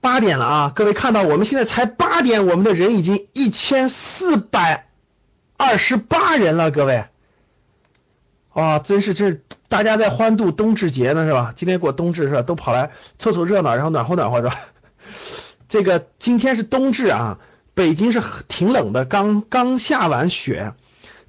八点了啊，各位看到我们现在才八点，我们的人已经一千四百二十八人了，各位，啊，真是这大家在欢度冬至节呢是吧？今天过冬至是吧？都跑来凑凑热闹，然后暖和暖和是吧？这个今天是冬至啊，北京是挺冷的，刚刚下完雪，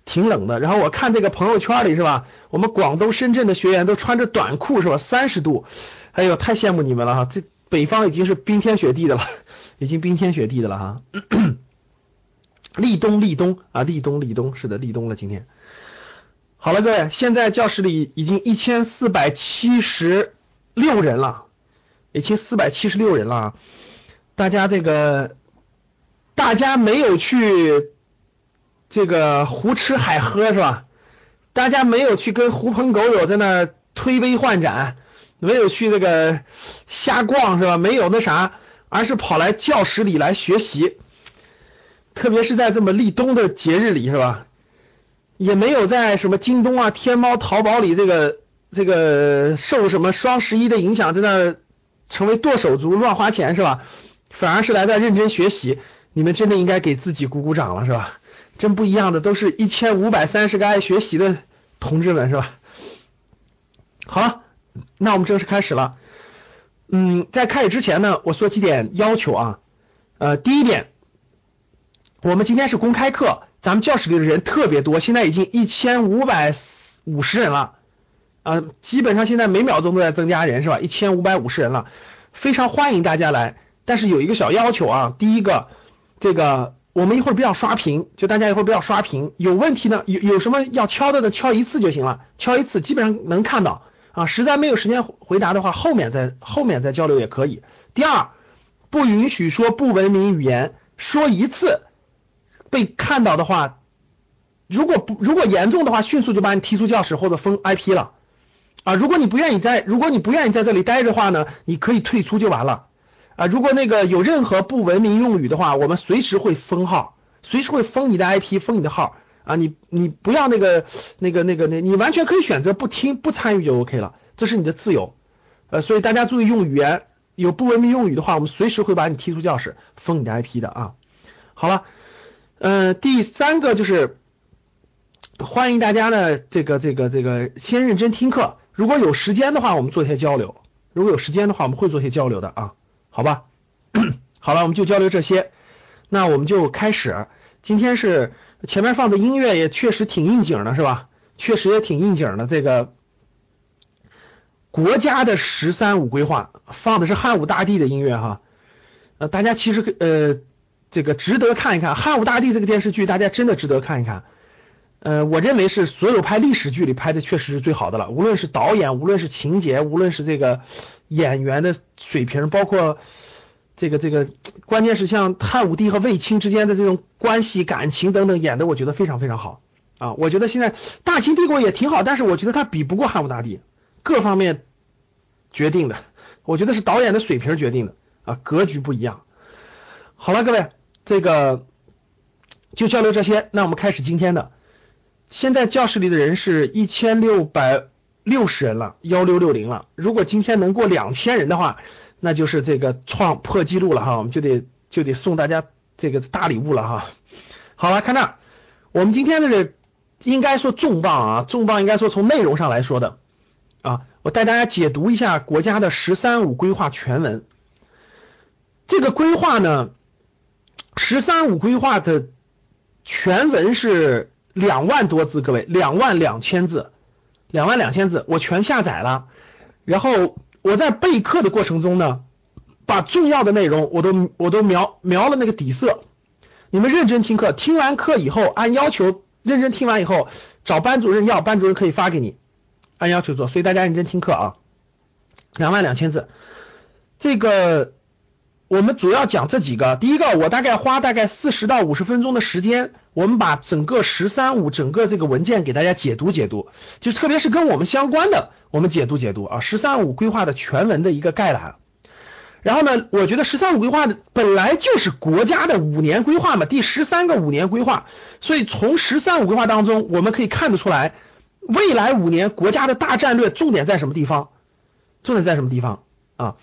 挺冷的。然后我看这个朋友圈里是吧？我们广东深圳的学员都穿着短裤是吧？三十度，哎呦，太羡慕你们了哈！这。北方已经是冰天雪地的了，已经冰天雪地的了哈。立冬，立冬啊，立冬，立冬，是的，立冬了。今天好了，各位，现在教室里已经一千四百七十六人了，一千四百七十六人了。大家这个，大家没有去这个胡吃海喝是吧？大家没有去跟狐朋狗友在那推杯换盏。没有去那个瞎逛是吧？没有那啥，而是跑来教室里来学习。特别是在这么立冬的节日里是吧？也没有在什么京东啊、天猫、淘宝里这个这个受什么双十一的影响，在那成为剁手族乱花钱是吧？反而是来这认真学习。你们真的应该给自己鼓鼓掌了是吧？真不一样的，都是一千五百三十个爱学习的同志们是吧？好。那我们正式开始了。嗯，在开始之前呢，我说几点要求啊。呃，第一点，我们今天是公开课，咱们教室里的人特别多，现在已经一千五百五十人了。啊，基本上现在每秒钟都在增加人，是吧？一千五百五十人了，非常欢迎大家来。但是有一个小要求啊，第一个，这个我们一会儿不要刷屏，就大家一会儿不要刷屏。有问题呢，有有什么要敲的呢？敲一次就行了，敲一次基本上能看到。啊，实在没有时间回答的话，后面再后面再交流也可以。第二，不允许说不文明语言，说一次被看到的话，如果不如果严重的话，迅速就把你踢出教室或者封 IP 了。啊，如果你不愿意在如果你不愿意在这里待着的话呢，你可以退出就完了。啊，如果那个有任何不文明用语的话，我们随时会封号，随时会封你的 IP，封你的号。啊，你你不要那个那个那个那，你完全可以选择不听不参与就 OK 了，这是你的自由。呃，所以大家注意用语言，有不文明用语的话，我们随时会把你踢出教室，封你的 IP 的啊。好了，嗯，第三个就是欢迎大家呢，这个这个这个先认真听课，如果有时间的话，我们做一些交流。如果有时间的话，我们会做些交流的啊，好吧？好了，我们就交流这些，那我们就开始。今天是。前面放的音乐也确实挺应景的，是吧？确实也挺应景的。这个国家的“十三五”规划放的是汉武大帝的音乐哈。呃，大家其实呃这个值得看一看汉武大帝这个电视剧，大家真的值得看一看。呃，我认为是所有拍历史剧里拍的确实是最好的了，无论是导演，无论是情节，无论是这个演员的水平，包括。这个这个，关键是像汉武帝和卫青之间的这种关系、感情等等演的，我觉得非常非常好啊！我觉得现在大秦帝国也挺好，但是我觉得他比不过汉武大帝，各方面决定的，我觉得是导演的水平决定的啊，格局不一样。好了，各位，这个就交流这些，那我们开始今天的。现在教室里的人是一千六百六十人了，幺六六零了。如果今天能过两千人的话。那就是这个创破纪录了哈，我们就得就得送大家这个大礼物了哈。好了，看这，我们今天的这应该说重磅啊，重磅应该说从内容上来说的啊，我带大家解读一下国家的“十三五”规划全文。这个规划呢，“十三五”规划的全文是两万多字，各位，两万两千字，两万两千字，我全下载了，然后。我在备课的过程中呢，把重要的内容我都我都描描了那个底色。你们认真听课，听完课以后按要求认真听完以后找班主任要，班主任可以发给你，按要求做。所以大家认真听课啊，两万两千字。这个我们主要讲这几个。第一个，我大概花大概四十到五十分钟的时间，我们把整个“十三五”整个这个文件给大家解读解读，就特别是跟我们相关的，我们解读解读啊，“十三五”规划的全文的一个概览。然后呢，我觉得“十三五”规划的本来就是国家的五年规划嘛，第十三个五年规划，所以从“十三五”规划当中，我们可以看得出来，未来五年国家的大战略重点在什么地方？重点在什么地方啊？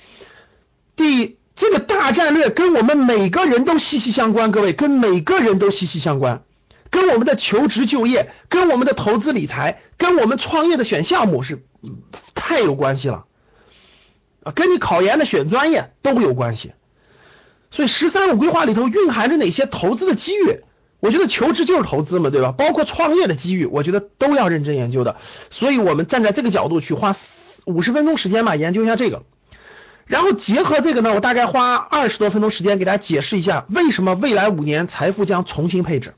第这个大战略跟我们每个人都息息相关，各位跟每个人都息息相关，跟我们的求职就业，跟我们的投资理财，跟我们创业的选项目是太有关系了啊。跟你考研的选专业都有关系，所以“十三五”规划里头蕴含着哪些投资的机遇？我觉得求职就是投资嘛，对吧？包括创业的机遇，我觉得都要认真研究的。所以我们站在这个角度去花五十分钟时间吧，研究一下这个，然后结合这个呢，我大概花二十多分钟时间给大家解释一下，为什么未来五年财富将重新配置，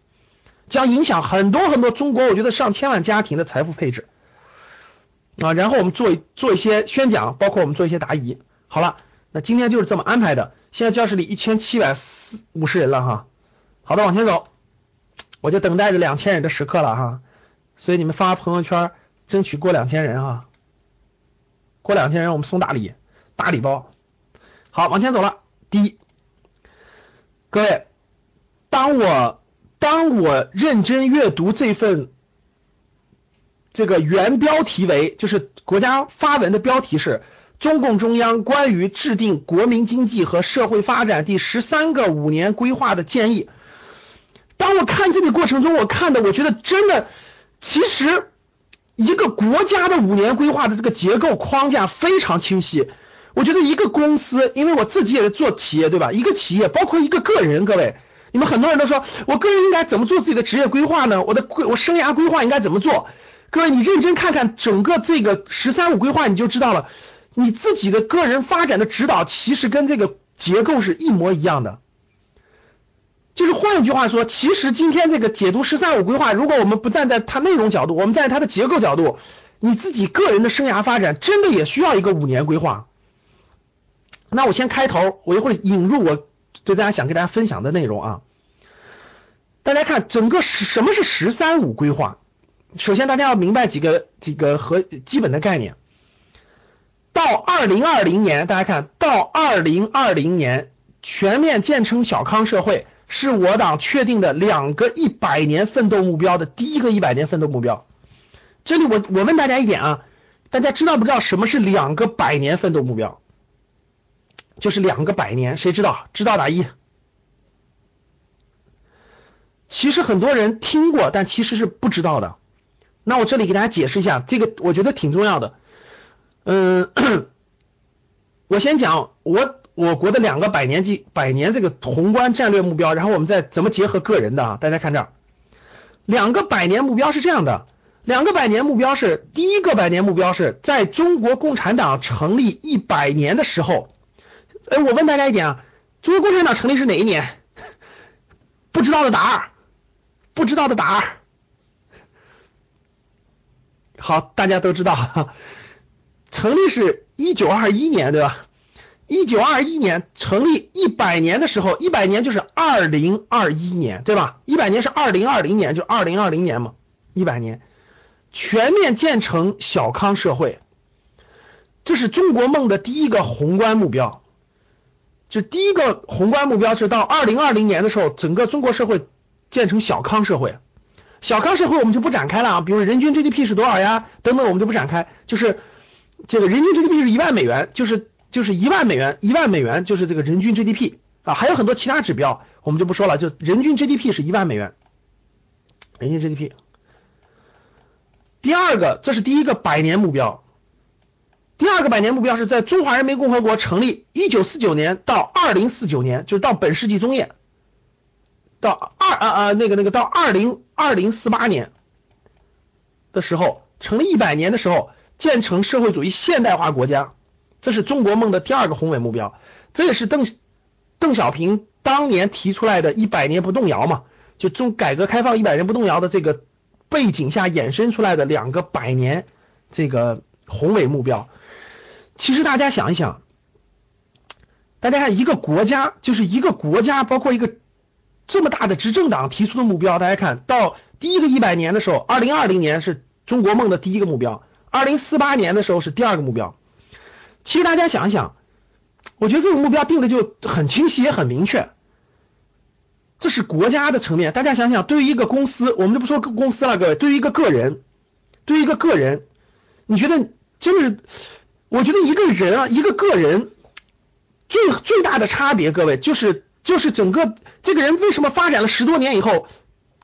将影响很多很多中国，我觉得上千万家庭的财富配置。啊，然后我们做做一些宣讲，包括我们做一些答疑。好了，那今天就是这么安排的。现在教室里一千七百四五十人了哈。好的，往前走，我就等待着两千人的时刻了哈。所以你们发朋友圈，争取过两千人哈。过两千人，我们送大礼，大礼包。好，往前走了。第一，各位，当我当我认真阅读这份。这个原标题为，就是国家发文的标题是中共中央关于制定国民经济和社会发展第十三个五年规划的建议。当我看这个过程中，我看的，我觉得真的，其实一个国家的五年规划的这个结构框架非常清晰。我觉得一个公司，因为我自己也是做企业，对吧？一个企业，包括一个个人，各位，你们很多人都说，我个人应该怎么做自己的职业规划呢？我的规，我生涯规划应该怎么做？各位，你认真看看整个这个“十三五”规划，你就知道了。你自己的个人发展的指导，其实跟这个结构是一模一样的。就是换一句话说，其实今天这个解读“十三五”规划，如果我们不站在它内容角度，我们站在它的结构角度，你自己个人的生涯发展，真的也需要一个五年规划。那我先开头，我一会儿引入我对大家想跟大家分享的内容啊。大家看，整个十什么是“十三五”规划？首先，大家要明白几个几个和基本的概念。到二零二零年，大家看到二零二零年全面建成小康社会，是我党确定的两个一百年奋斗目标的第一个一百年奋斗目标。这里我我问大家一点啊，大家知道不知道什么是两个百年奋斗目标？就是两个百年，谁知道？知道打一。其实很多人听过，但其实是不知道的。那我这里给大家解释一下，这个我觉得挺重要的。嗯，我先讲我我国的两个百年计百年这个宏观战略目标，然后我们再怎么结合个人的啊？大家看这儿，两个百年目标是这样的，两个百年目标是第一个百年目标是在中国共产党成立一百年的时候。哎，我问大家一点啊，中国共产党成立是哪一年？不知道的答二，不知道的答二。好，大家都知道，成立是一九二一年，对吧？一九二一年成立一百年的时候，一百年就是二零二一年，对吧？一百年是二零二零年，就二零二零年嘛，一百年全面建成小康社会，这是中国梦的第一个宏观目标。就第一个宏观目标是到二零二零年的时候，整个中国社会建成小康社会。小康社会我们就不展开了啊，比如人均 GDP 是多少呀？等等，我们就不展开。就是这个人均 GDP 是一万美元，就是就是一万美元，一万美元就是这个人均 GDP 啊，还有很多其他指标我们就不说了，就人均 GDP 是一万美元，人均 GDP。第二个，这是第一个百年目标。第二个百年目标是在中华人民共和国成立一九四九年到二零四九年，就是到本世纪中叶。到二啊啊那个那个到二零二零四八年的时候，成立一百年的时候，建成社会主义现代化国家，这是中国梦的第二个宏伟目标，这也是邓邓小平当年提出来的一百年不动摇嘛，就中改革开放一百年不动摇的这个背景下衍生出来的两个百年这个宏伟目标。其实大家想一想，大家看，一个国家就是一个国家，包括一个这么大的执政党提出的目标，大家看到第一个一百年的时候，二零二零年是中国梦的第一个目标，二零四八年的时候是第二个目标。其实大家想一想，我觉得这个目标定的就很清晰，也很明确。这是国家的层面，大家想想，对于一个公司，我们就不说公司了，各位，对于一个个人，对于一个个人，你觉得真的是？我觉得一个人啊，一个个人。最最大的差别，各位就是就是整个这个人为什么发展了十多年以后，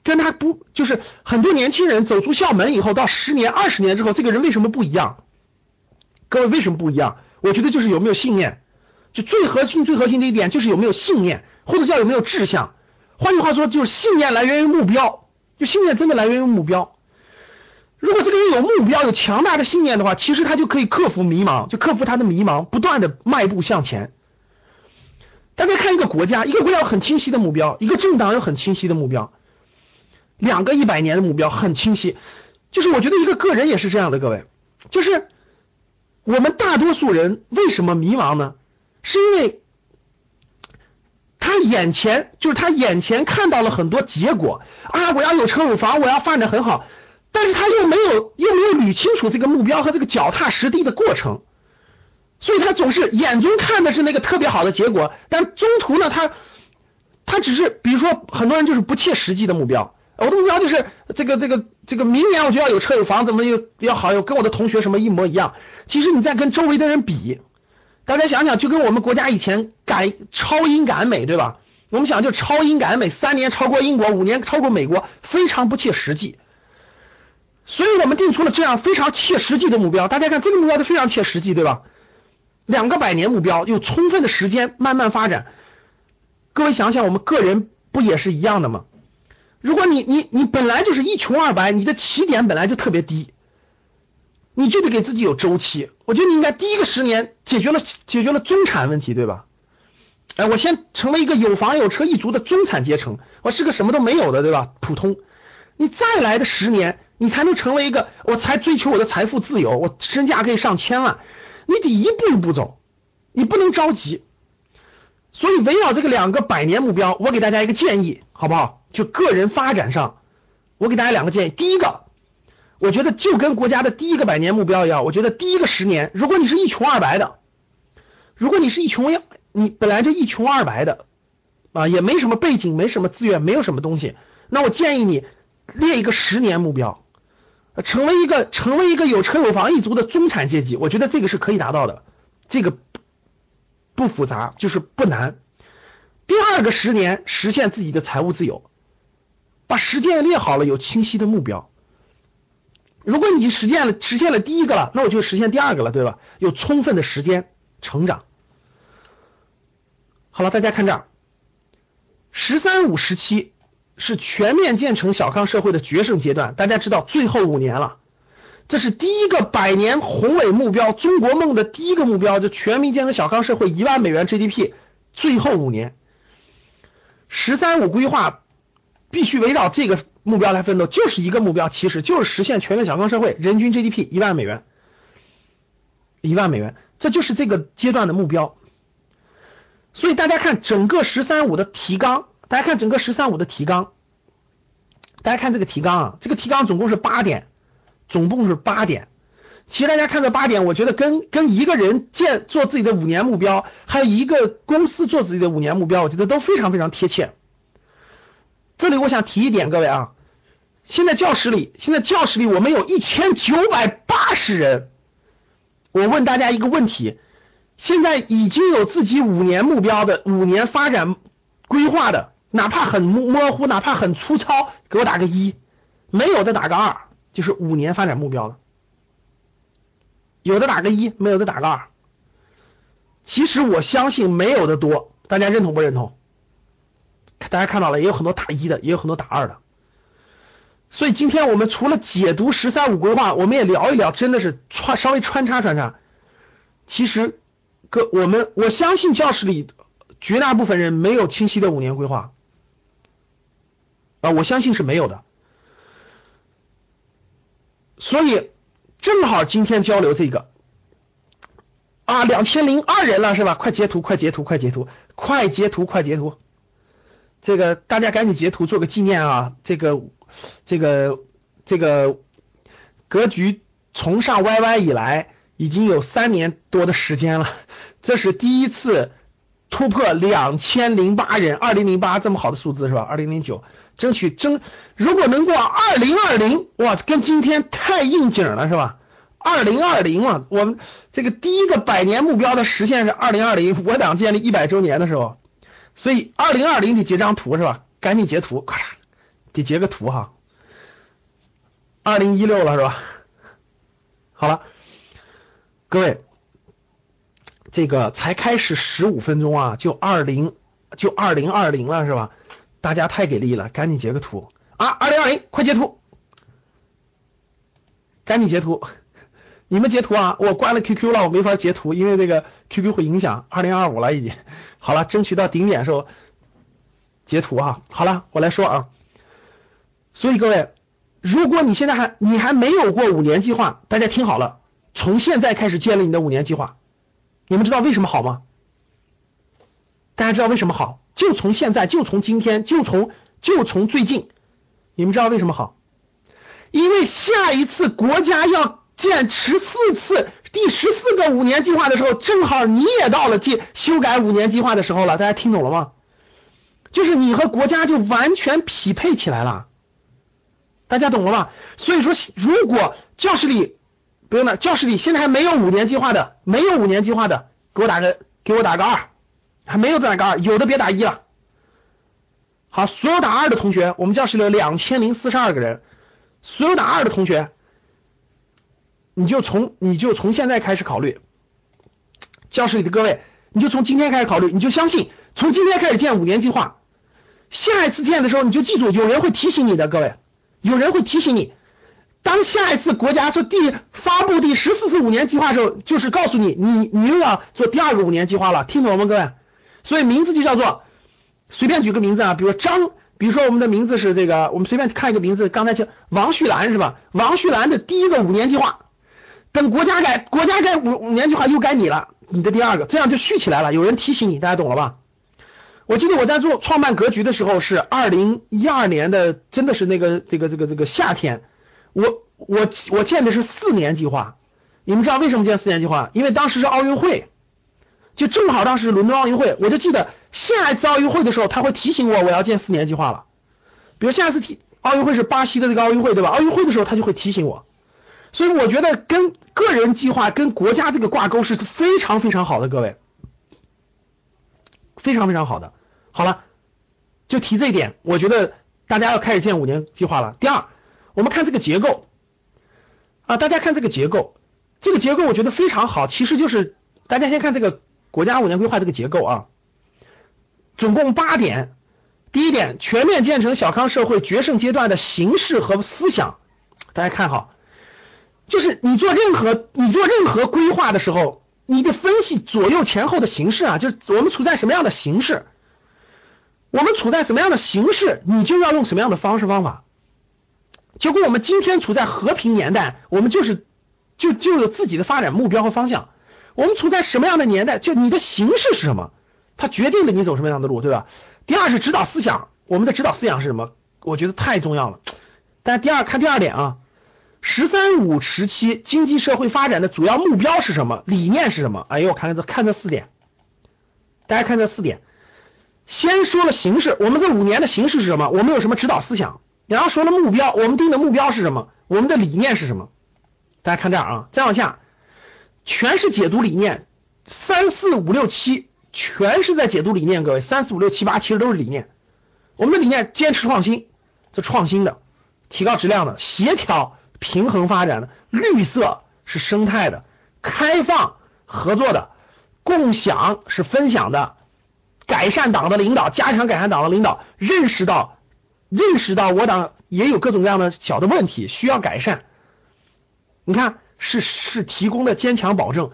跟他不就是很多年轻人走出校门以后到十年二十年之后，这个人为什么不一样？各位为什么不一样？我觉得就是有没有信念，就最核心最核心的一点就是有没有信念，或者叫有没有志向。换句话说，就是信念来源于目标，就信念真的来源于目标。如果这个人有目标，有强大的信念的话，其实他就可以克服迷茫，就克服他的迷茫，不断的迈步向前。大家看一个国家，一个国家有很清晰的目标，一个政党有很清晰的目标，两个一百年的目标很清晰。就是我觉得一个个人也是这样的，各位，就是我们大多数人为什么迷茫呢？是因为他眼前就是他眼前看到了很多结果啊，我要有车有房，我要发展很好，但是他又没有又没有捋清楚这个目标和这个脚踏实地的过程。所以他总是眼中看的是那个特别好的结果，但中途呢，他他只是比如说很多人就是不切实际的目标，我的目标就是这个这个这个明年我就要有车有房，怎么又要好，又跟我的同学什么一模一样。其实你在跟周围的人比，大家想想，就跟我们国家以前赶超英赶美，对吧？我们想就超英赶美，三年超过英国，五年超过美国，非常不切实际。所以我们定出了这样非常切实际的目标，大家看这个目标就非常切实际，对吧？两个百年目标，有充分的时间慢慢发展。各位想想，我们个人不也是一样的吗？如果你你你本来就是一穷二白，你的起点本来就特别低，你就得给自己有周期。我觉得你应该第一个十年解决了解决了中产问题，对吧？哎，我先成为一个有房有车一族的中产阶层，我是个什么都没有的，对吧？普通。你再来的十年，你才能成为一个，我才追求我的财富自由，我身价可以上千万。你得一步一步走，你不能着急。所以围绕这个两个百年目标，我给大家一个建议，好不好？就个人发展上，我给大家两个建议。第一个，我觉得就跟国家的第一个百年目标一样，我觉得第一个十年，如果你是一穷二白的，如果你是一穷你本来就一穷二白的啊，也没什么背景，没什么资源，没有什么东西，那我建议你列一个十年目标。成为一个成为一个有车有房一族的中产阶级，我觉得这个是可以达到的，这个不复杂，就是不难。第二个十年实现自己的财务自由，把时间列好了，有清晰的目标。如果你实现了实现了第一个了，那我就实现第二个了，对吧？有充分的时间成长。好了，大家看这儿，十三五时期。是全面建成小康社会的决胜阶段，大家知道最后五年了，这是第一个百年宏伟目标，中国梦的第一个目标，就全民建成小康社会，一万美元 GDP，最后五年，十三五规划必须围绕这个目标来奋斗，就是一个目标，其实就是实现全面小康社会，人均 GDP 一万美元，一万美元，这就是这个阶段的目标。所以大家看整个十三五的提纲。大家看整个“十三五”的提纲，大家看这个提纲啊，这个提纲总共是八点，总共是八点。其实大家看这八点，我觉得跟跟一个人建做自己的五年目标，还有一个公司做自己的五年目标，我觉得都非常非常贴切。这里我想提一点，各位啊，现在教室里，现在教室里我们有一千九百八十人。我问大家一个问题：现在已经有自己五年目标的五年发展规划的？哪怕很模糊，哪怕很粗糙，给我打个一；没有的打个二，就是五年发展目标了。有的打个一，没有的打个二。其实我相信没有的多，大家认同不认同？大家看到了，也有很多打一的，也有很多打二的。所以今天我们除了解读“十三五”规划，我们也聊一聊，真的是穿稍微穿插穿插。其实，各我们我相信教室里绝大部分人没有清晰的五年规划。啊，我相信是没有的，所以正好今天交流这个，啊，两千零二人了是吧？快截图，快截图，快截图，快截图，快截图！这个大家赶紧截图做个纪念啊！这个这个这个格局从上 YY 以来已经有三年多的时间了，这是第一次突破两千零八人，二零零八这么好的数字是吧？二零零九，争取争，如果能过二零二零，哇，跟今天太应景了是吧？二零二零啊，我们这个第一个百年目标的实现是二零二零，我党建立一百周年的时候，所以二零二零得截张图是吧？赶紧截图，咔嚓，得截个图哈。二零一六了是吧？好了，各位，这个才开始十五分钟啊，就二零就二零二零了是吧？大家太给力了，赶紧截个图啊！二零二零，快截图，赶紧截图。你们截图啊！我关了 QQ 了，我没法截图，因为这个 QQ 会影响。二零二五了已经，好了，争取到顶点时候截图啊！好了，我来说啊。所以各位，如果你现在还你还没有过五年计划，大家听好了，从现在开始建立你的五年计划。你们知道为什么好吗？大家知道为什么好？就从现在，就从今天，就从就从最近，你们知道为什么好？因为下一次国家要。建十四次第十四个五年计划的时候，正好你也到了建修改五年计划的时候了。大家听懂了吗？就是你和国家就完全匹配起来了。大家懂了吧？所以说，如果教室里不用了，教室里现在还没有五年计划的，没有五年计划的，给我打个给我打个二，还没有打个二，有的别打一了。好，所有打二的同学，我们教室里有两千零四十二个人，所有打二的同学。你就从你就从现在开始考虑，教室里的各位，你就从今天开始考虑，你就相信从今天开始建五年计划，下一次建的时候你就记住，有人会提醒你的，各位，有人会提醒你，当下一次国家说第发布第十四次五年计划的时候，就是告诉你，你你又要做第二个五年计划了，听懂了吗，各位？所以名字就叫做，随便举个名字啊，比如张，比如说我们的名字是这个，我们随便看一个名字，刚才叫王旭兰是吧？王旭兰的第一个五年计划。等国家改，国家改五五年计划又该你了，你的第二个，这样就续起来了。有人提醒你，大家懂了吧？我记得我在做创办格局的时候是二零一二年的，真的是那个这个这个这个夏天，我我我建的是四年计划。你们知道为什么建四年计划？因为当时是奥运会，就正好当时伦敦奥运会，我就记得下一次奥运会的时候他会提醒我我要建四年计划了。比如下一次提奥运会是巴西的这个奥运会，对吧？奥运会的时候他就会提醒我。所以我觉得跟个人计划跟国家这个挂钩是非常非常好的，各位，非常非常好的。好了，就提这一点，我觉得大家要开始建五年计划了。第二，我们看这个结构啊，大家看这个结构，这个结构我觉得非常好。其实就是大家先看这个国家五年规划这个结构啊，总共八点。第一点，全面建成小康社会决胜阶段的形式和思想，大家看好。就是你做任何你做任何规划的时候，你得分析左右前后的形势啊，就是我们处在什么样的形势，我们处在什么样的形势，你就要用什么样的方式方法。结果我们今天处在和平年代，我们就是就就有自己的发展目标和方向。我们处在什么样的年代，就你的形式是什么，它决定了你走什么样的路，对吧？第二是指导思想，我们的指导思想是什么？我觉得太重要了。但第二看第二点啊。十三五时期经济社会发展的主要目标是什么？理念是什么？哎呦，我看看这看这四点，大家看这四点。先说了形式，我们这五年的形式是什么？我们有什么指导思想？然后说了目标，我们定的目标是什么？我们的理念是什么？大家看这儿啊，再往下，全是解读理念，三四五六七全是在解读理念。各位，三四五六七八其实都是理念。我们的理念坚持创新，这创新的，提高质量的，协调。平衡发展的，绿色是生态的，开放合作的，共享是分享的，改善党的领导，加强改善党的领导，认识到认识到我党也有各种各样的小的问题需要改善。你看，是是提供的坚强保证，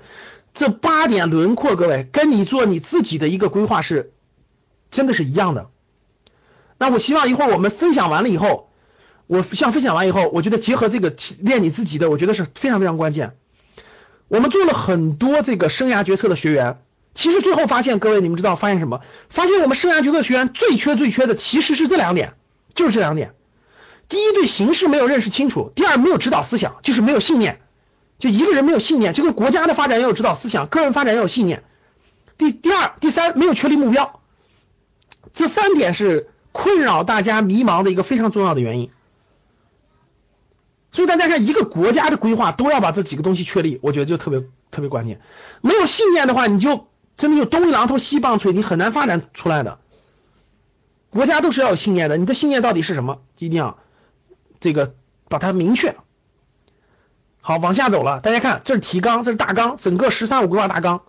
这八点轮廓，各位跟你做你自己的一个规划是真的是一样的。那我希望一会儿我们分享完了以后。我像分享完以后，我觉得结合这个练你自己的，我觉得是非常非常关键。我们做了很多这个生涯决策的学员，其实最后发现，各位你们知道发现什么？发现我们生涯决策学员最缺最缺的其实是这两点，就是这两点。第一，对形势没有认识清楚；第二，没有指导思想，就是没有信念。就一个人没有信念，这个国家的发展要有指导思想，个人发展要有信念。第第二、第三，没有确立目标。这三点是困扰大家迷茫的一个非常重要的原因。所以大家看，一个国家的规划都要把这几个东西确立，我觉得就特别特别关键。没有信念的话，你就真的就东一榔头西棒槌，你很难发展出来的。国家都是要有信念的，你的信念到底是什么？一定要这个把它明确。好，往下走了，大家看，这是提纲，这是大纲，整个“十三五”规划大纲。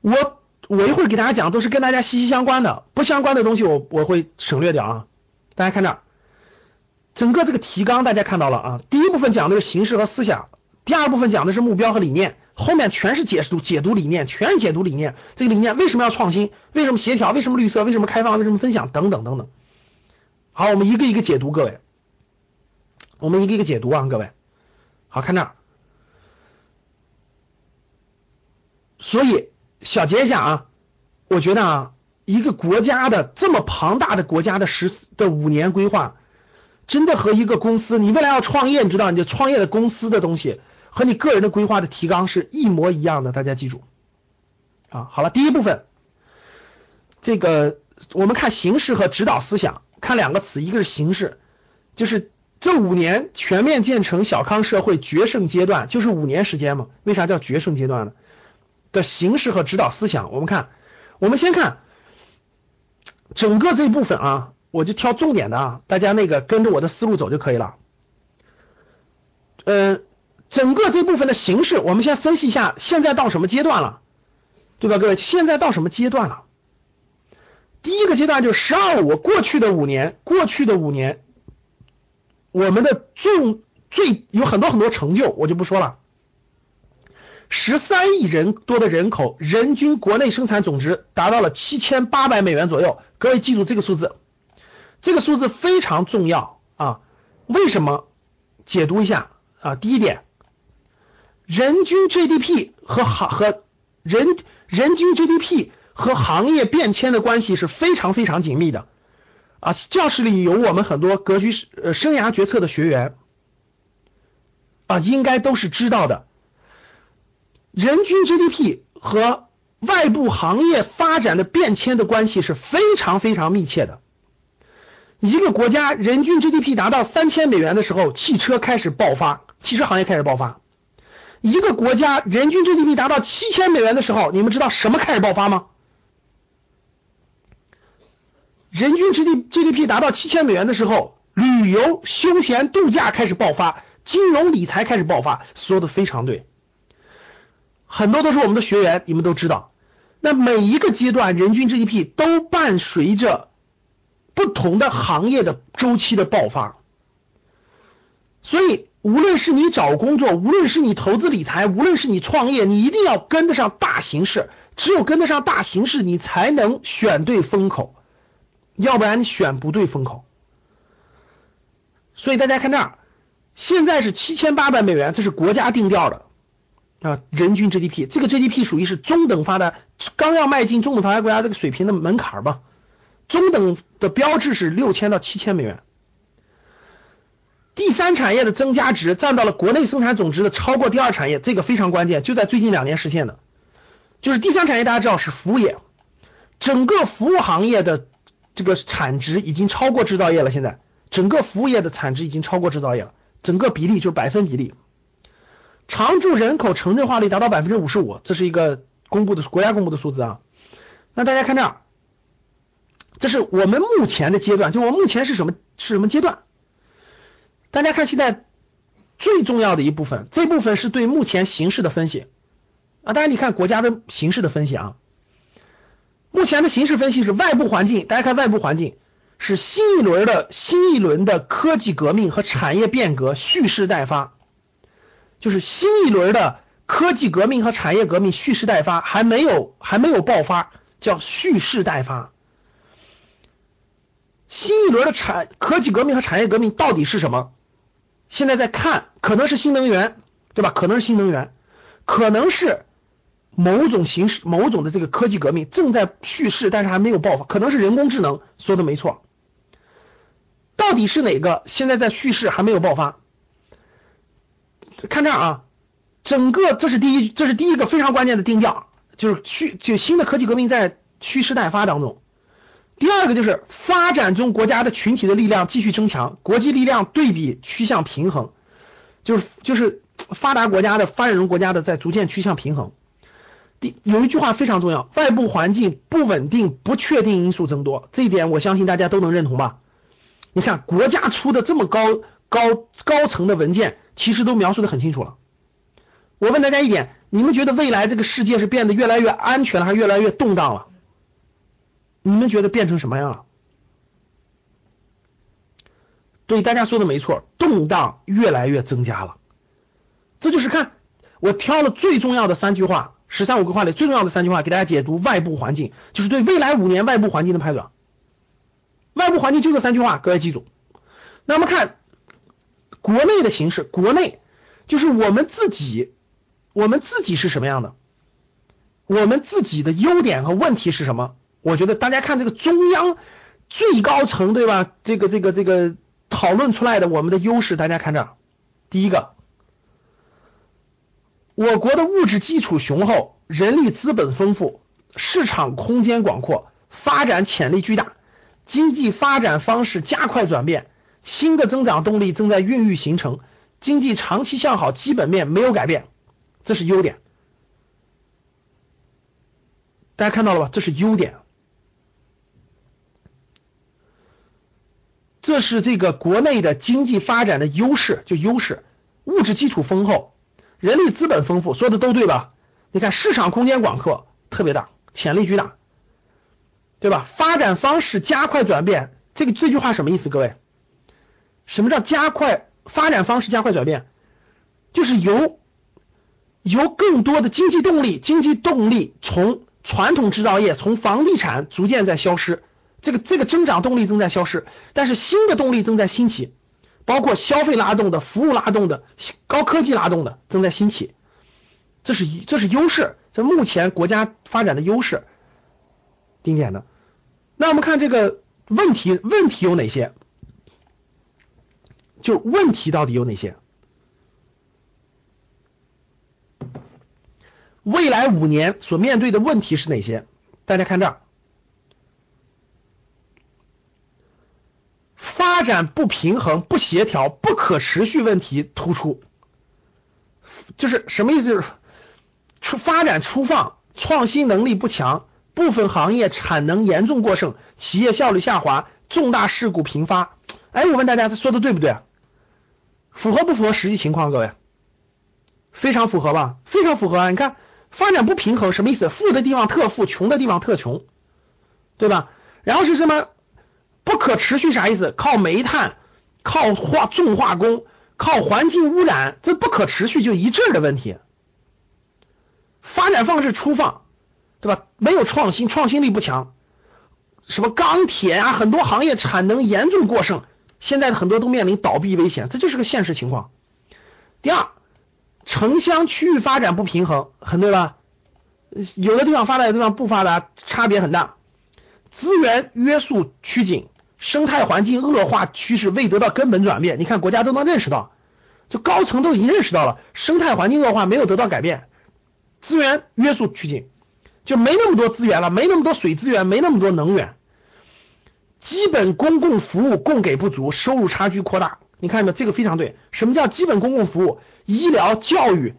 我我一会儿给大家讲，都是跟大家息息相关的，不相关的东西我我会省略掉啊。大家看这儿。整个这个提纲大家看到了啊，第一部分讲的是形式和思想，第二部分讲的是目标和理念，后面全是解读解读理念，全是解读理念。这个理念为什么要创新？为什么协调？为什么绿色？为什么开放？为什么分享？等等等等。好，我们一个一个解读，各位，我们一个一个解读啊，各位。好看这儿，所以小结一下啊，我觉得啊，一个国家的这么庞大的国家的十的五年规划。真的和一个公司，你未来要创业，你知道，你就创业的公司的东西和你个人的规划的提纲是一模一样的，大家记住啊。好了，第一部分，这个我们看形式和指导思想，看两个词，一个是形式，就是这五年全面建成小康社会决胜阶段，就是五年时间嘛。为啥叫决胜阶段呢？的形式和指导思想，我们看，我们先看整个这部分啊。我就挑重点的啊，大家那个跟着我的思路走就可以了。呃，整个这部分的形式，我们先分析一下，现在到什么阶段了，对吧？各位，现在到什么阶段了？第一个阶段就是“十二五”过去的五年，过去的五年，我们的重最有很多很多成就，我就不说了。十三亿人多的人口，人均国内生产总值达到了七千八百美元左右，各位记住这个数字。这个数字非常重要啊！为什么？解读一下啊。第一点，人均 GDP 和行和人人均 GDP 和行业变迁的关系是非常非常紧密的啊。教室里有我们很多格局呃生涯决策的学员啊，应该都是知道的。人均 GDP 和外部行业发展的变迁的关系是非常非常密切的。一个国家人均 GDP 达到三千美元的时候，汽车开始爆发，汽车行业开始爆发。一个国家人均 GDP 达到七千美元的时候，你们知道什么开始爆发吗？人均 GD GDP 达到七千美元的时候，旅游、休闲、度假开始爆发，金融理财开始爆发，说的非常对。很多都是我们的学员，你们都知道。那每一个阶段人均 GDP 都伴随着。不同的行业的周期的爆发，所以无论是你找工作，无论是你投资理财，无论是你创业，你一定要跟得上大形势。只有跟得上大形势，你才能选对风口，要不然你选不对风口。所以大家看这儿，现在是七千八百美元，这是国家定调的啊，人均 GDP，这个 GDP 属于是中等发达，刚要迈进中等发达国家这个水平的门槛吧。中等的标志是六千到七千美元，第三产业的增加值占到了国内生产总值的超过第二产业，这个非常关键，就在最近两年实现的，就是第三产业大家知道是服务业，整个服务行业的这个产值已经超过制造业了，现在整个服务业的产值已经超过制造业了，整个比例就是百分比例，常住人口城镇化率达到百分之五十五，这是一个公布的国家公布的数字啊，那大家看这儿。这是我们目前的阶段，就我目前是什么是什么阶段？大家看现在最重要的一部分，这部分是对目前形势的分析啊。大家你看国家的形势的分析啊，目前的形势分析是外部环境，大家看外部环境是新一轮的新一轮的科技革命和产业变革蓄势待发，就是新一轮的科技革命和产业革命蓄势待发，还没有还没有爆发，叫蓄势待发。新一轮的产科技革命和产业革命到底是什么？现在在看，可能是新能源，对吧？可能是新能源，可能是某种形式、某种的这个科技革命正在蓄势，但是还没有爆发，可能是人工智能，说的没错。到底是哪个？现在在蓄势，还没有爆发。看这儿啊，整个这是第一，这是第一个非常关键的定调，就是蓄就新的科技革命在蓄势待发当中。第二个就是发展中国家的群体的力量继续增强，国际力量对比趋向平衡，就是就是发达国家的发展中国家的在逐渐趋向平衡。有一句话非常重要，外部环境不稳定、不确定因素增多，这一点我相信大家都能认同吧？你看国家出的这么高高高层的文件，其实都描述的很清楚了。我问大家一点，你们觉得未来这个世界是变得越来越安全了，还是越来越动荡了？你们觉得变成什么样了？对，大家说的没错，动荡越来越增加了。这就是看我挑了最重要的三句话，十三五规划里最重要的三句话，给大家解读外部环境，就是对未来五年外部环境的判断。外部环境就这三句话，各位记住。那么看国内的形势，国内就是我们自己，我们自己是什么样的？我们自己的优点和问题是什么？我觉得大家看这个中央最高层对吧？这个这个这个讨论出来的我们的优势，大家看这，第一个，我国的物质基础雄厚，人力资本丰富，市场空间广阔，发展潜力巨大，经济发展方式加快转变，新的增长动力正在孕育形成，经济长期向好，基本面没有改变，这是优点。大家看到了吧？这是优点。这是这个国内的经济发展的优势，就优势，物质基础丰厚，人力资本丰富，说的都对吧？你看市场空间广阔，特别大，潜力巨大，对吧？发展方式加快转变，这个这句话什么意思？各位，什么叫加快发展方式加快转变？就是由由更多的经济动力，经济动力从传统制造业，从房地产逐渐在消失。这个这个增长动力正在消失，但是新的动力正在兴起，包括消费拉动的、服务拉动的、高科技拉动的正在兴起，这是一这是优势，这目前国家发展的优势，定点的。那我们看这个问题，问题有哪些？就问题到底有哪些？未来五年所面对的问题是哪些？大家看这儿。发展不平衡、不协调、不可持续问题突出，就是什么意思？就是出发展粗放，创新能力不强，部分行业产能严重过剩，企业效率下滑，重大事故频发。哎，我问大家，这说的对不对？符合不符合实际情况？各位，非常符合吧？非常符合啊！你看，发展不平衡什么意思？富的地方特富，穷的地方特穷，对吧？然后是什么？不可持续啥意思？靠煤炭，靠化重化工，靠环境污染，这不可持续就一阵的问题。发展方式粗放，对吧？没有创新，创新力不强。什么钢铁啊，很多行业产能严重过剩，现在很多都面临倒闭危险，这就是个现实情况。第二，城乡区域发展不平衡，很对吧？有的地方发达，有的地方不发达，差别很大。资源约束趋紧。生态环境恶化趋势未得到根本转变，你看国家都能认识到，就高层都已经认识到了，生态环境恶化没有得到改变，资源约束趋紧，就没那么多资源了，没那么多水资源，没那么多能源，基本公共服务供给不足，收入差距扩大。你看到没有？这个非常对。什么叫基本公共服务？医疗、教育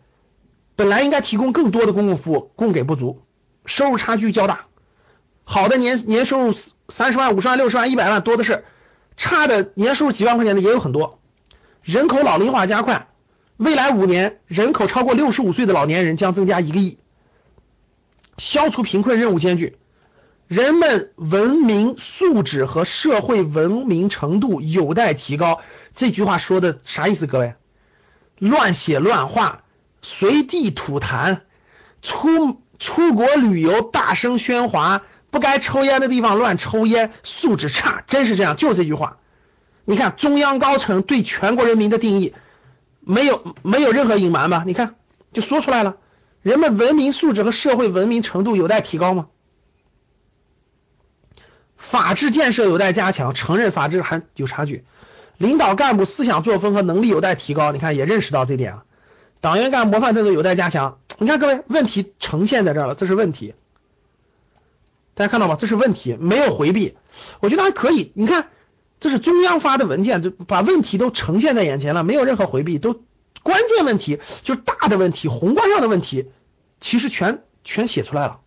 本来应该提供更多的公共服务，供给不足，收入差距较大。好的年年收入三十万、五十万、六十万、一百万多的是，差的年收入几万块钱的也有很多。人口老龄化加快，未来五年人口超过六十五岁的老年人将增加一个亿。消除贫困任务艰巨，人们文明素质和社会文明程度有待提高。这句话说的啥意思？各位，乱写乱画，随地吐痰，出出国旅游大声喧哗。不该抽烟的地方乱抽烟，素质差，真是这样，就这句话。你看中央高层对全国人民的定义，没有没有任何隐瞒吧？你看就说出来了，人们文明素质和社会文明程度有待提高吗？法治建设有待加强，承认法治还有差距。领导干部思想作风和能力有待提高，你看也认识到这点了。党员干部模范政策有待加强。你看各位，问题呈现在这儿了，这是问题。大家看到吗？这是问题，没有回避。我觉得还可以。你看，这是中央发的文件，就把问题都呈现在眼前了，没有任何回避，都关键问题就是大的问题，宏观上的问题，其实全全写出来了，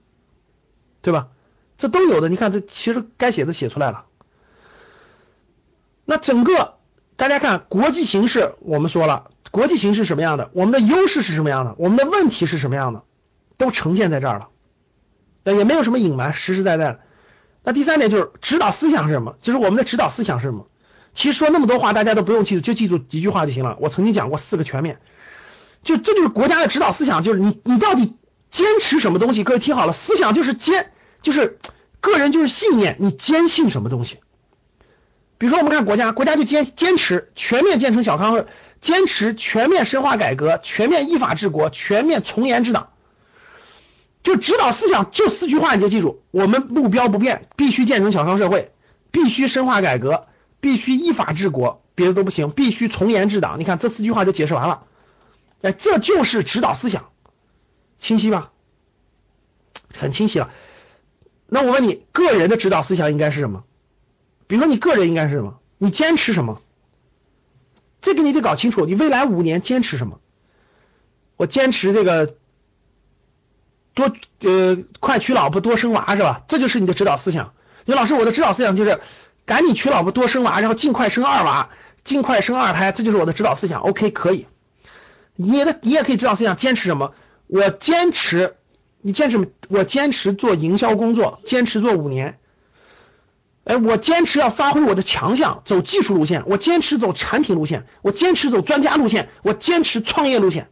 对吧？这都有的。你看，这其实该写的写出来了。那整个。大家看国际形势，我们说了，国际形势什么样的，我们的优势是什么样的，我们的问题是什么样的，都呈现在这儿了，也没有什么隐瞒，实实在在的。那第三点就是指导思想是什么？就是我们的指导思想是什么？其实说那么多话，大家都不用记住，就记住几句话就行了。我曾经讲过四个全面，就这就是国家的指导思想，就是你你到底坚持什么东西？各位听好了，思想就是坚，就是个人就是信念，你坚信什么东西？比如说，我们看国家，国家就坚坚持全面建成小康，坚持全面深化改革，全面依法治国，全面从严治党。就指导思想就四句话，你就记住：我们目标不变，必须建成小康社会，必须深化改革，必须依法治国，别的都不行，必须从严治党。你看这四句话就解释完了，哎，这就是指导思想，清晰吧？很清晰了。那我问你，个人的指导思想应该是什么？比如说，你个人应该是什么？你坚持什么？这个你得搞清楚。你未来五年坚持什么？我坚持这个多呃快娶老婆多生娃是吧？这就是你的指导思想。你老师，我的指导思想就是赶紧娶老婆多生娃，然后尽快生二娃，尽快生二胎，这就是我的指导思想。OK，可以。你的你也可以指导思想，坚持什么？我坚持，你坚持我坚持做营销工作，坚持做五年。哎，我坚持要发挥我的强项，走技术路线；我坚持走产品路线；我坚持走专家路线；我坚持创业路线。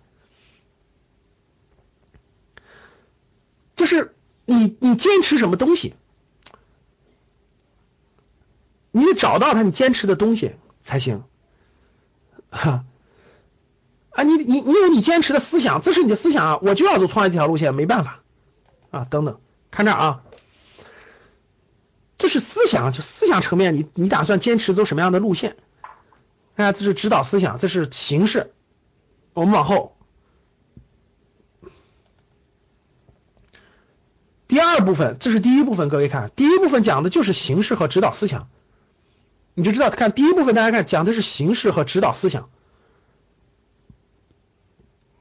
就是你，你坚持什么东西？你得找到他，你坚持的东西才行。哈，啊，你你你有你坚持的思想，这是你的思想啊！我就要走创业这条路线，没办法啊！等等，看这啊。这是思想，就思想层面，你你打算坚持走什么样的路线？啊，这是指导思想，这是形式。我们往后，第二部分，这是第一部分，各位看，第一部分讲的就是形式和指导思想，你就知道，看第一部分，大家看讲的是形式和指导思想，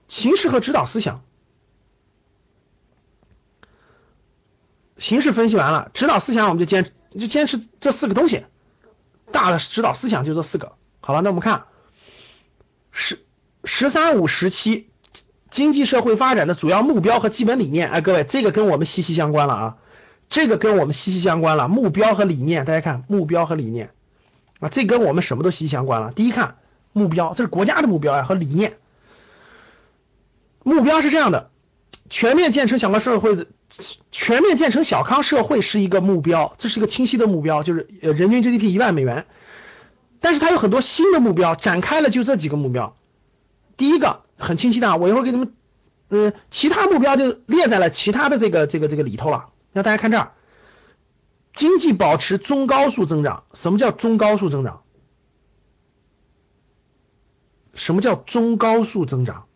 形式和指导思想。形式分析完了，指导思想我们就坚就坚持这四个东西，大的指导思想就这四个。好了，那我们看十十三五时期经济社会发展的主要目标和基本理念。哎，各位，这个跟我们息息相关了啊，这个跟我们息息相关了。目标和理念，大家看目标和理念啊，这跟我们什么都息息相关了。第一看目标，这是国家的目标呀和理念。目标是这样的，全面建成小康社会的。全面建成小康社会是一个目标，这是一个清晰的目标，就是呃人均 GDP 一万美元。但是它有很多新的目标，展开了就这几个目标。第一个很清晰的，我一会儿给你们，嗯，其他目标就列在了其他的这个这个这个里头了。那大家看这儿，经济保持中高速增长。什么叫中高速增长？什么叫中高速增长？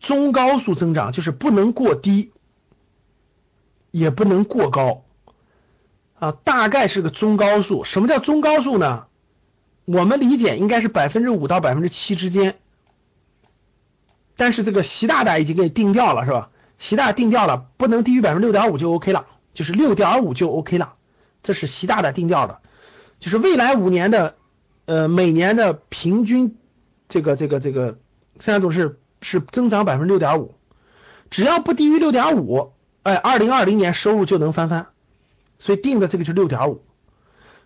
中高速增长就是不能过低，也不能过高啊，大概是个中高速。什么叫中高速呢？我们理解应该是百分之五到百分之七之间，但是这个习大大已经给定掉了，是吧？习大定掉了，不能低于百分之六点五就 OK 了，就是六点五就 OK 了，这是习大大定掉的，就是未来五年的呃每年的平均这个这个这个三种是。是增长百分之六点五，只要不低于六点五，哎，二零二零年收入就能翻番，所以定的这个是六点五。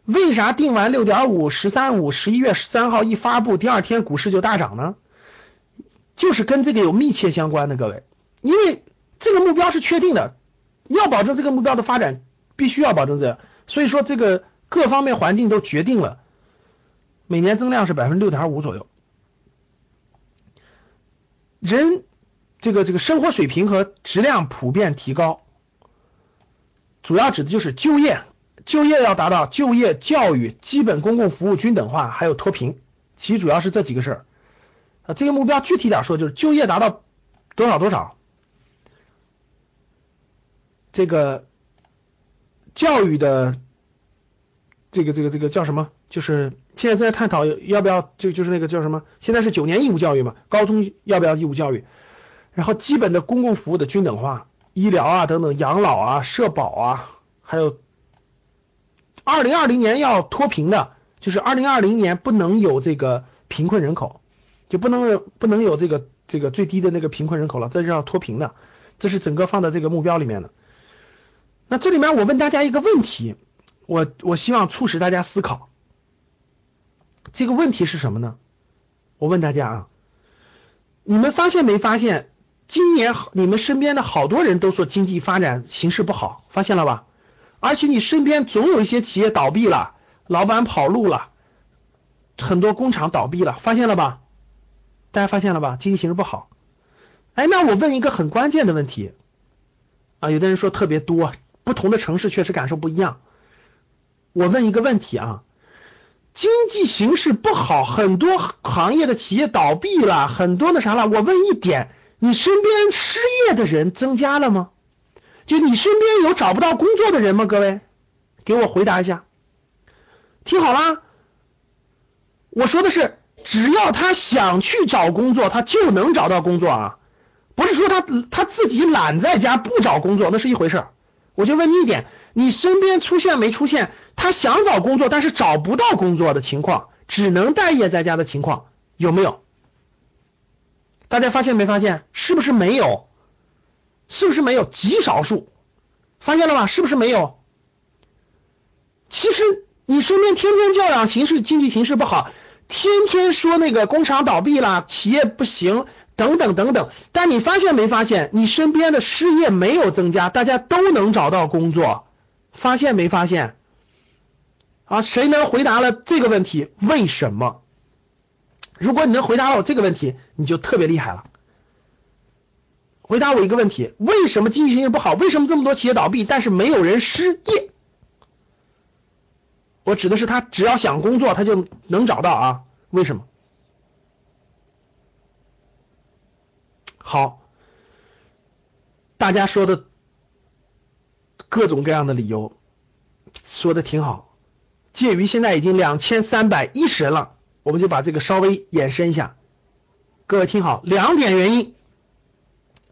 为啥定完六点五，十三五十一月十三号一发布，第二天股市就大涨呢？就是跟这个有密切相关的，各位，因为这个目标是确定的，要保证这个目标的发展，必须要保证这，所以说这个各方面环境都决定了，每年增量是百分之六点五左右。人这个这个生活水平和质量普遍提高，主要指的就是就业，就业要达到就业、教育、基本公共服务均等化，还有脱贫，其主要是这几个事儿。啊，这个目标具体点说，就是就业达到多少多少，这个教育的这个这个这个叫什么？就是现在正在探讨要不要就就是那个叫什么？现在是九年义务教育嘛，高中要不要义务教育？然后基本的公共服务的均等化，医疗啊等等，养老啊、社保啊，还有二零二零年要脱贫的，就是二零二零年不能有这个贫困人口。就不能不能有这个这个最低的那个贫困人口了，这是要脱贫的，这是整个放在这个目标里面的。那这里面我问大家一个问题，我我希望促使大家思考，这个问题是什么呢？我问大家啊，你们发现没发现，今年你们身边的好多人都说经济发展形势不好，发现了吧？而且你身边总有一些企业倒闭了，老板跑路了，很多工厂倒闭了，发现了吧？大家发现了吧？经济形势不好。哎，那我问一个很关键的问题啊，有的人说特别多，不同的城市确实感受不一样。我问一个问题啊，经济形势不好，很多行业的企业倒闭了，很多那啥了。我问一点，你身边失业的人增加了吗？就你身边有找不到工作的人吗？各位，给我回答一下。听好了，我说的是。只要他想去找工作，他就能找到工作啊！不是说他他自己懒在家不找工作，那是一回事儿。我就问你一点，你身边出现没出现他想找工作但是找不到工作的情况，只能待业在家的情况有没有？大家发现没发现？是不是没有？是不是没有？极少数，发现了吧？是不是没有？其实你身边天天教养形势经济形势不好。天天说那个工厂倒闭了，企业不行，等等等等。但你发现没发现，你身边的失业没有增加，大家都能找到工作，发现没发现？啊，谁能回答了这个问题？为什么？如果你能回答我这个问题，你就特别厉害了。回答我一个问题：为什么经济形势不好？为什么这么多企业倒闭，但是没有人失业？我指的是他只要想工作，他就能找到啊？为什么？好，大家说的各种各样的理由说的挺好。介于现在已经两千三百一十人了，我们就把这个稍微延伸一下。各位听好，两点原因，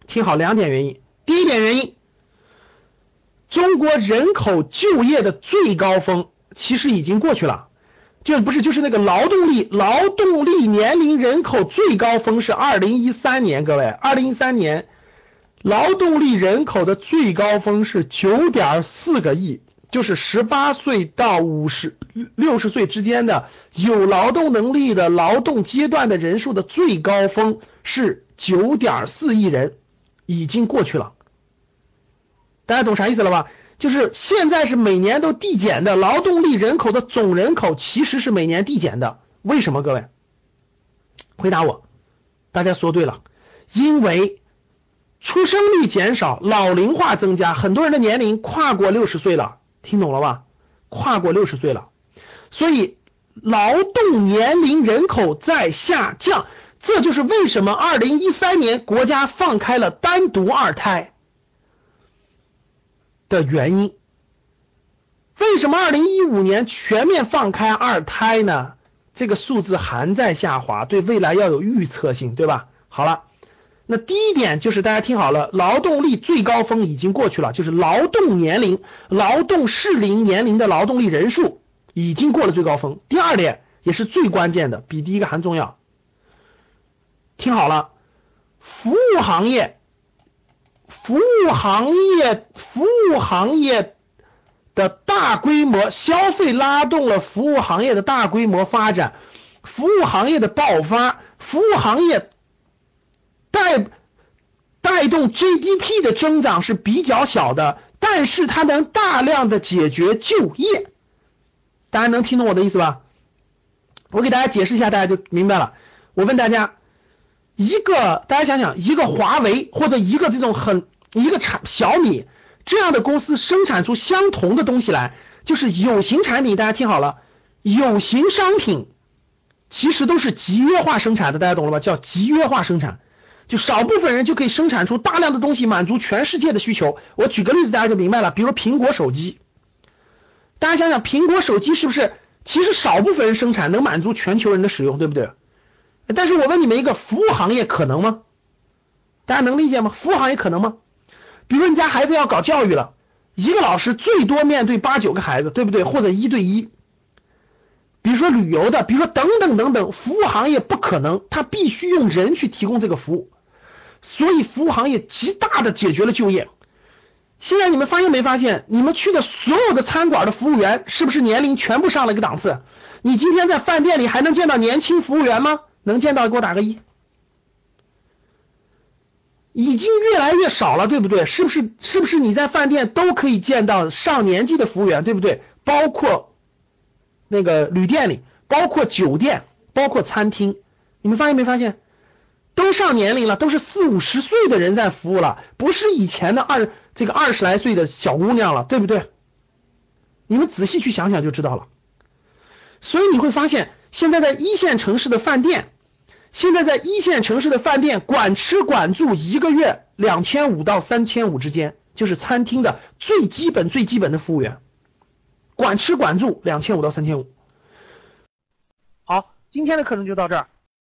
听好两点原因。第一点原因，中国人口就业的最高峰。其实已经过去了，就不是就是那个劳动力劳动力年龄人口最高峰是二零一三年，各位，二零一三年劳动力人口的最高峰是九点四个亿，就是十八岁到五十六十岁之间的有劳动能力的劳动阶段的人数的最高峰是九点四亿人，已经过去了，大家懂啥意思了吧？就是现在是每年都递减的劳动力人口的总人口其实是每年递减的，为什么？各位，回答我，大家说对了，因为出生率减少，老龄化增加，很多人的年龄跨过六十岁了，听懂了吧？跨过六十岁了，所以劳动年龄人口在下降，这就是为什么二零一三年国家放开了单独二胎。的原因，为什么二零一五年全面放开二胎呢？这个数字还在下滑，对未来要有预测性，对吧？好了，那第一点就是大家听好了，劳动力最高峰已经过去了，就是劳动年龄、劳动适龄年龄的劳动力人数已经过了最高峰。第二点也是最关键的，比第一个还重要。听好了，服务行业。服务行业，服务行业的大规模消费拉动了服务行业的大规模发展，服务行业的爆发，服务行业带带动 GDP 的增长是比较小的，但是它能大量的解决就业，大家能听懂我的意思吧？我给大家解释一下，大家就明白了。我问大家，一个大家想想，一个华为或者一个这种很一个产小米这样的公司生产出相同的东西来，就是有形产品。大家听好了，有形商品其实都是集约化生产的，大家懂了吧？叫集约化生产，就少部分人就可以生产出大量的东西，满足全世界的需求。我举个例子，大家就明白了。比如苹果手机，大家想想，苹果手机是不是？其实少部分人生产能满足全球人的使用，对不对？但是我问你们一个，服务行业可能吗？大家能理解吗？服务行业可能吗？比如你家孩子要搞教育了，一个老师最多面对八九个孩子，对不对？或者一对一。比如说旅游的，比如说等等等等，服务行业不可能，他必须用人去提供这个服务，所以服务行业极大的解决了就业。现在你们发现没发现，你们去的所有的餐馆的服务员是不是年龄全部上了一个档次？你今天在饭店里还能见到年轻服务员吗？能见到给我打个一。已经越来越少了，对不对？是不是？是不是你在饭店都可以见到上年纪的服务员，对不对？包括那个旅店里，包括酒店，包括餐厅，你们发现没发现？都上年龄了，都是四五十岁的人在服务了，不是以前的二这个二十来岁的小姑娘了，对不对？你们仔细去想想就知道了。所以你会发现，现在在一线城市的饭店，现在在一线城市的饭店，管吃管住一个月两千五到三千五之间，就是餐厅的最基本最基本的服务员，管吃管住两千五到三千五。好，今天的课程就到这儿。